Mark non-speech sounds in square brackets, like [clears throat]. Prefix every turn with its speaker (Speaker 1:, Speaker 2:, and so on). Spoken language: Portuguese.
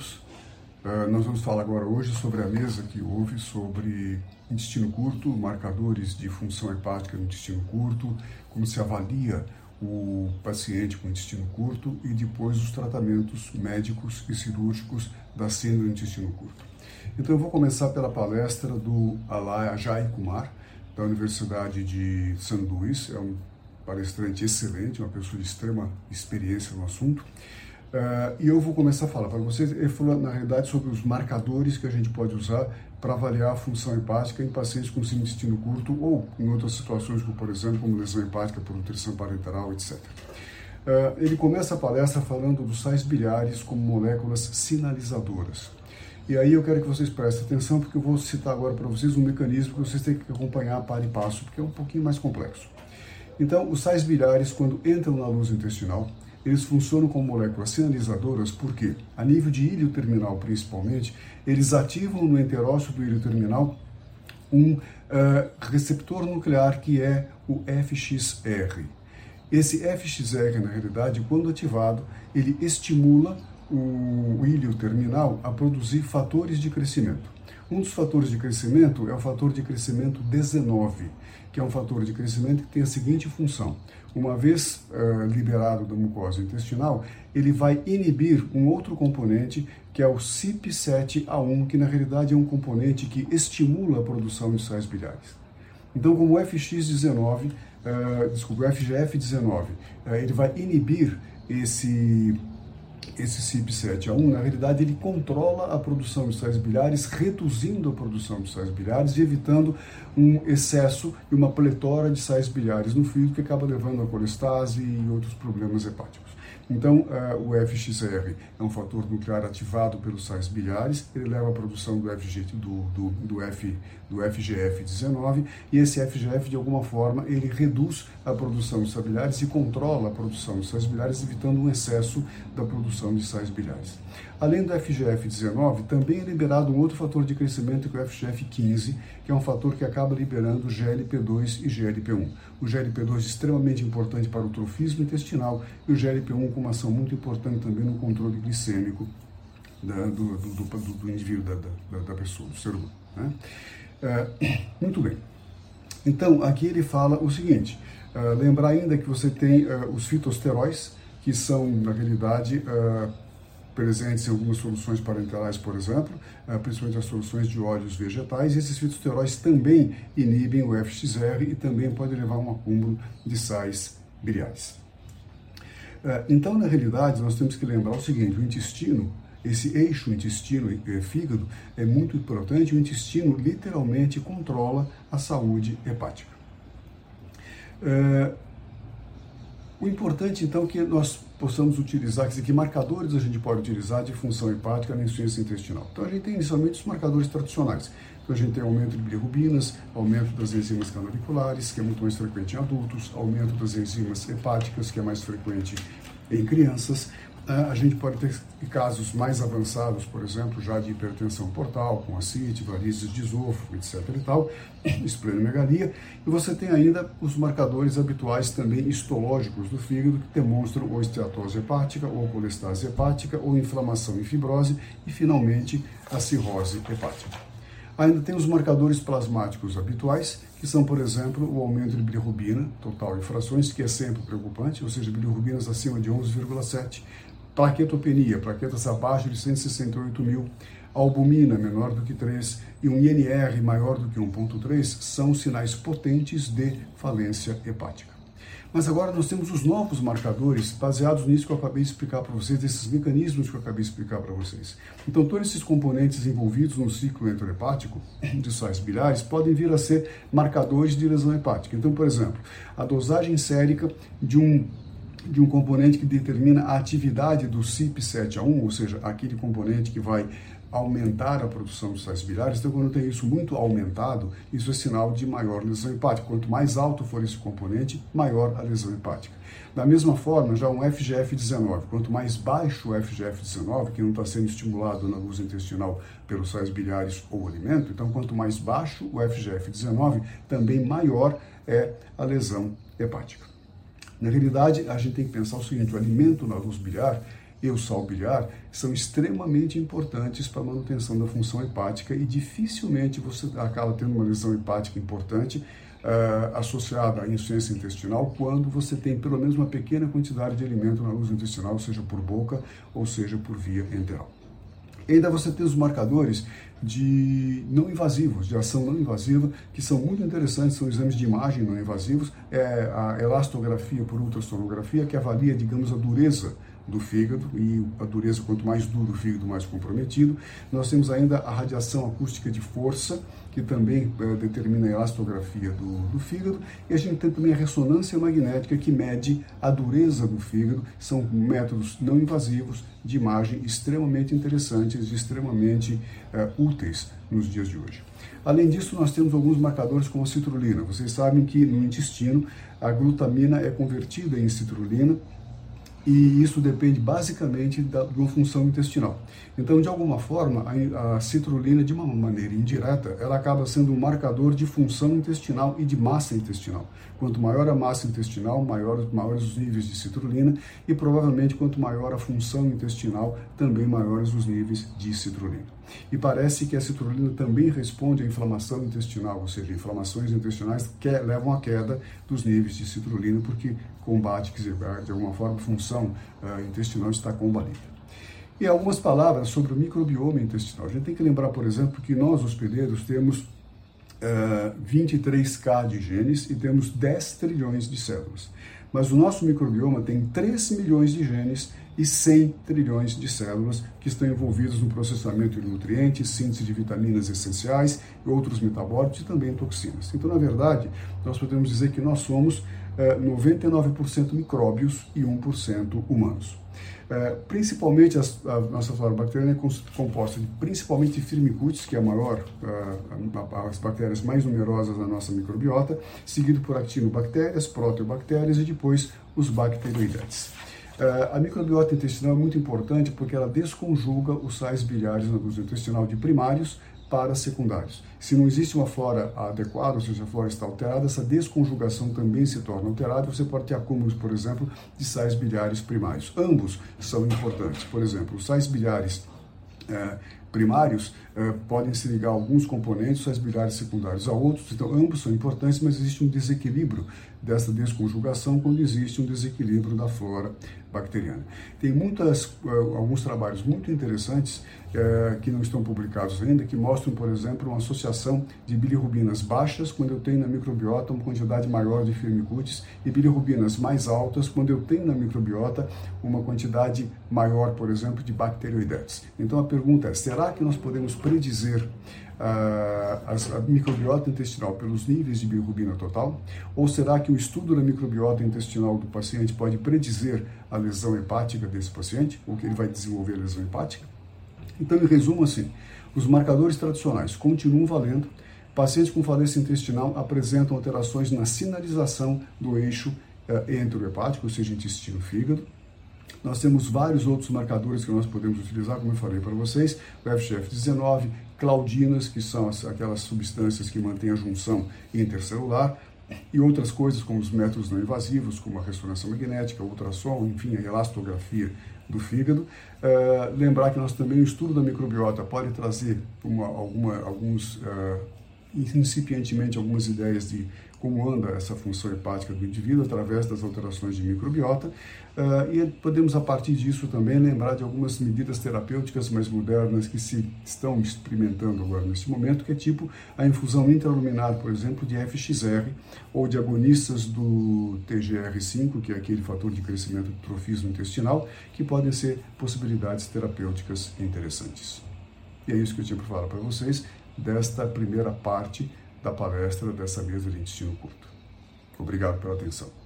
Speaker 1: todos. Uh, nós vamos falar agora hoje sobre a mesa que houve sobre intestino curto, marcadores de função hepática no intestino curto, como se avalia o paciente com intestino curto e depois os tratamentos médicos e cirúrgicos da síndrome do intestino curto. Então eu vou começar pela palestra do Jai Kumar, da Universidade de St. Louis, é um palestrante excelente, uma pessoa de extrema experiência no assunto. Uh, e eu vou começar a falar para vocês, ele falou na realidade sobre os marcadores que a gente pode usar para avaliar a função hepática em pacientes com síndrome intestino curto ou em outras situações, como por exemplo, como lesão hepática por nutrição parenteral, etc. Uh, ah, ele começa a palestra falando dos sais biliares como moléculas sinalizadoras. E aí eu quero que vocês prestem atenção, porque eu vou citar agora para vocês um mecanismo que vocês têm que acompanhar para e passo, porque é um pouquinho mais complexo. Então, os sais biliares, quando entram na luz intestinal, eles funcionam como moléculas sinalizadoras porque, a nível de íleo terminal principalmente, eles ativam no enterócito do íleo terminal um uh, receptor nuclear que é o FXR. Esse FXR, na realidade, quando ativado, ele estimula o íleo terminal a produzir fatores de crescimento. Um dos fatores de crescimento é o fator de crescimento 19, que é um fator de crescimento que tem a seguinte função: uma vez uh, liberado da mucosa intestinal, ele vai inibir um outro componente que é o CYP7A1, que na realidade é um componente que estimula a produção de sais biliares. Então, como o FX19, uh, eh, desculpa, o FGF19, uh, eh, ele vai inibir esse esse CYP7A1, na realidade, ele controla a produção de sais biliares, reduzindo a produção de sais biliares e evitando um excesso e uma pletora de sais biliares no fígado que acaba levando a colestase e outros problemas hepáticos. Então, uh, o FXR é um fator nuclear ativado pelos sais biliares, ele leva à produção do, FG, do, do, do, F, do FGF19, e esse FGF, de alguma forma, ele reduz a produção de sais biliares e controla a produção de sais biliares, evitando um excesso da produção de sais biliares. Além do FGF19, também é liberado um outro fator de crescimento que é o FGF15, que é um fator que acaba liberando GLP2 e GLP1. O GLP2 é extremamente importante para o trofismo intestinal e o GLP1 com uma ação muito importante também no controle glicêmico da, do, do, do, do, indivíduo, da, da, da, pessoa, do ser humano. Né? Uh, muito bem. Então, aqui ele fala o seguinte, uh, lembrar ainda que você tem uh, os fitosteróis, que são, na realidade, presentes em algumas soluções parenterais, por exemplo, principalmente as soluções de óleos vegetais. Esses fitosteróis também inibem o FXR e também podem levar a um acúmulo de sais biliares. Então, na realidade, nós temos que lembrar o seguinte: o intestino, esse eixo intestino e fígado é muito importante. O intestino literalmente controla a saúde hepática. Eh, o importante, então, é que nós possamos utilizar, que marcadores a gente pode utilizar de função hepática na insuficiência intestinal. Então, a gente tem inicialmente os marcadores tradicionais. Então, a gente tem aumento de bilirrubinas, aumento das enzimas canaliculares, que é muito mais frequente em adultos, aumento das enzimas hepáticas, que é mais frequente em crianças, a gente pode ter casos mais avançados, por exemplo, já de hipertensão portal, com ascite, varizes de esôfago, etc. e tal, [clears throat] esplenomegalia, e você tem ainda os marcadores habituais também histológicos do fígado, que demonstram ou esteatose hepática, ou colestase hepática, ou inflamação e fibrose, e finalmente a cirrose hepática. Ainda tem os marcadores plasmáticos habituais, que são, por exemplo, o aumento de bilirrubina, total em frações, que é sempre preocupante, ou seja, bilirrubinas acima de 11,7, plaquetopenia, plaquetas abaixo de 168 mil, albumina menor do que 3 e um INR maior do que 1.3 são sinais potentes de falência hepática. Mas agora nós temos os novos marcadores baseados nisso que eu acabei de explicar para vocês, desses mecanismos que eu acabei de explicar para vocês. Então, todos esses componentes envolvidos no ciclo enterohepático [coughs] de sais biliares podem vir a ser marcadores de lesão hepática. Então, por exemplo, a dosagem sérica de um de um componente que determina a atividade do CYP7A1, ou seja, aquele componente que vai aumentar a produção de sais biliares. Então, quando tem isso muito aumentado, isso é sinal de maior lesão hepática. Quanto mais alto for esse componente, maior a lesão hepática. Da mesma forma, já um FGF19, quanto mais baixo o FGF19, que não está sendo estimulado na luz intestinal pelos sais biliares ou alimento, então quanto mais baixo o FGF19, também maior é a lesão hepática. Na realidade, a gente tem que pensar o seguinte: o alimento na luz biliar e o sal biliar são extremamente importantes para a manutenção da função hepática e dificilmente você acaba tendo uma lesão hepática importante uh, associada à insuficiência intestinal quando você tem pelo menos uma pequena quantidade de alimento na luz intestinal, seja por boca ou seja por via enteral. E ainda você tem os marcadores de não invasivos, de ação não invasiva, que são muito interessantes, são exames de imagem não invasivos, é a elastografia por ultrassonografia, que avalia, digamos, a dureza do fígado e a dureza, quanto mais duro o fígado, mais comprometido. Nós temos ainda a radiação acústica de força, que também é, determina a elastografia do, do, fígado, e a gente tem também a ressonância magnética, que mede a dureza do fígado. São métodos não invasivos de imagem extremamente interessantes e extremamente é, úteis nos dias de hoje. Além disso, nós temos alguns marcadores como a citrulina. Vocês sabem que no intestino a glutamina é convertida em citrulina e isso depende basicamente da, de uma função intestinal. Então, de alguma forma, a, a, citrulina, de uma maneira indireta, ela acaba sendo um marcador de função intestinal e de massa intestinal. Quanto maior a massa intestinal, maior, maiores os níveis de citrulina e provavelmente quanto maior a função intestinal, também maiores os níveis de citrulina. E parece que a citrulina também responde à inflamação intestinal, ou seja, inflamações intestinais que levam à queda dos níveis de citrulina, porque combate, quer dizer, de alguma forma, a função uh, intestinal está combatida. E algumas palavras sobre o microbioma intestinal. A gente tem que lembrar, por exemplo, que nós, hospedeiros, temos uh, eh, 23K de genes e temos 10 trilhões de células. Mas o nosso microbioma tem 3 milhões de genes e 100 trilhões de células que estão envolvidas no processamento de nutrientes, síntese de vitaminas essenciais e outros metabólitos e também toxinas. Então, na verdade, nós podemos dizer que nós somos 99% micróbios e 1% humanos. É, principalmente as, a nossa flora bacteriana é composta de principalmente firmicutes, que é a maior, uh, as bactérias mais numerosas da nossa microbiota, seguido por actinobactérias, proteobactérias e depois os bacteroidetes. Uh, a microbiota intestinal é muito importante porque ela desconjuga os sais biliares na luz intestinal de primários para secundários. Se não existe uma flora adequada, ou seja, a flora está alterada, essa desconjugação também se torna alterada você pode ter acúmulos, por exemplo, de sais biliares primários. Ambos são importantes. Por exemplo, os sais biliares é, primários eh, podem se ligar a alguns componentes, sais biliares secundários a outros, então ambos são importantes, mas existe um desequilíbrio dessa desconjugação quando existe um desequilíbrio da flora bacteriana. Tem muitas, eh, alguns trabalhos muito interessantes eh, que não estão publicados ainda, que mostram, por exemplo, uma associação de bilirrubinas baixas quando eu tenho na microbiota uma quantidade maior de firmicutes e bilirrubinas mais altas quando eu tenho na microbiota uma quantidade maior, por exemplo, de bacteroidetes. Então a pergunta é, será que nós podemos predizer uh, a microbiota intestinal pelos níveis de bilirrubina total? Ou será que o estudo da microbiota intestinal do paciente pode predizer a lesão hepática desse paciente, ou que ele vai desenvolver a lesão hepática? Então, em resumo, assim, os marcadores tradicionais continuam valendo. Pacientes com falência intestinal apresentam alterações na sinalização do eixo uh, enterohepático, ou seja, intestino-fígado. Nós temos vários outros marcadores que nós podemos utilizar, como eu falei para vocês, o FGF19, claudinas, que são aquelas substâncias que mantêm a junção intercelular, e outras coisas como os métodos não invasivos, como a ressonância magnética, ultrassom, enfim, a elastografia do fígado. Uh, lembrar que nós também o estudo da microbiota pode trazer uma, alguma, alguns, uh, incipientemente, algumas ideias de como anda essa função hepática do indivíduo através das alterações de microbiota. Uh, e podemos, a partir disso, também lembrar de algumas medidas terapêuticas mais modernas que se estão experimentando agora neste momento, que é tipo a infusão intraluminar, por exemplo, de FXR ou de agonistas do TGR5, que é aquele fator de crescimento do trofismo intestinal, que podem ser possibilidades terapêuticas interessantes. E é isso que eu tinha para falar para vocês desta primeira parte da palestra dessa mesa de intestino curto. Obrigado pela atenção.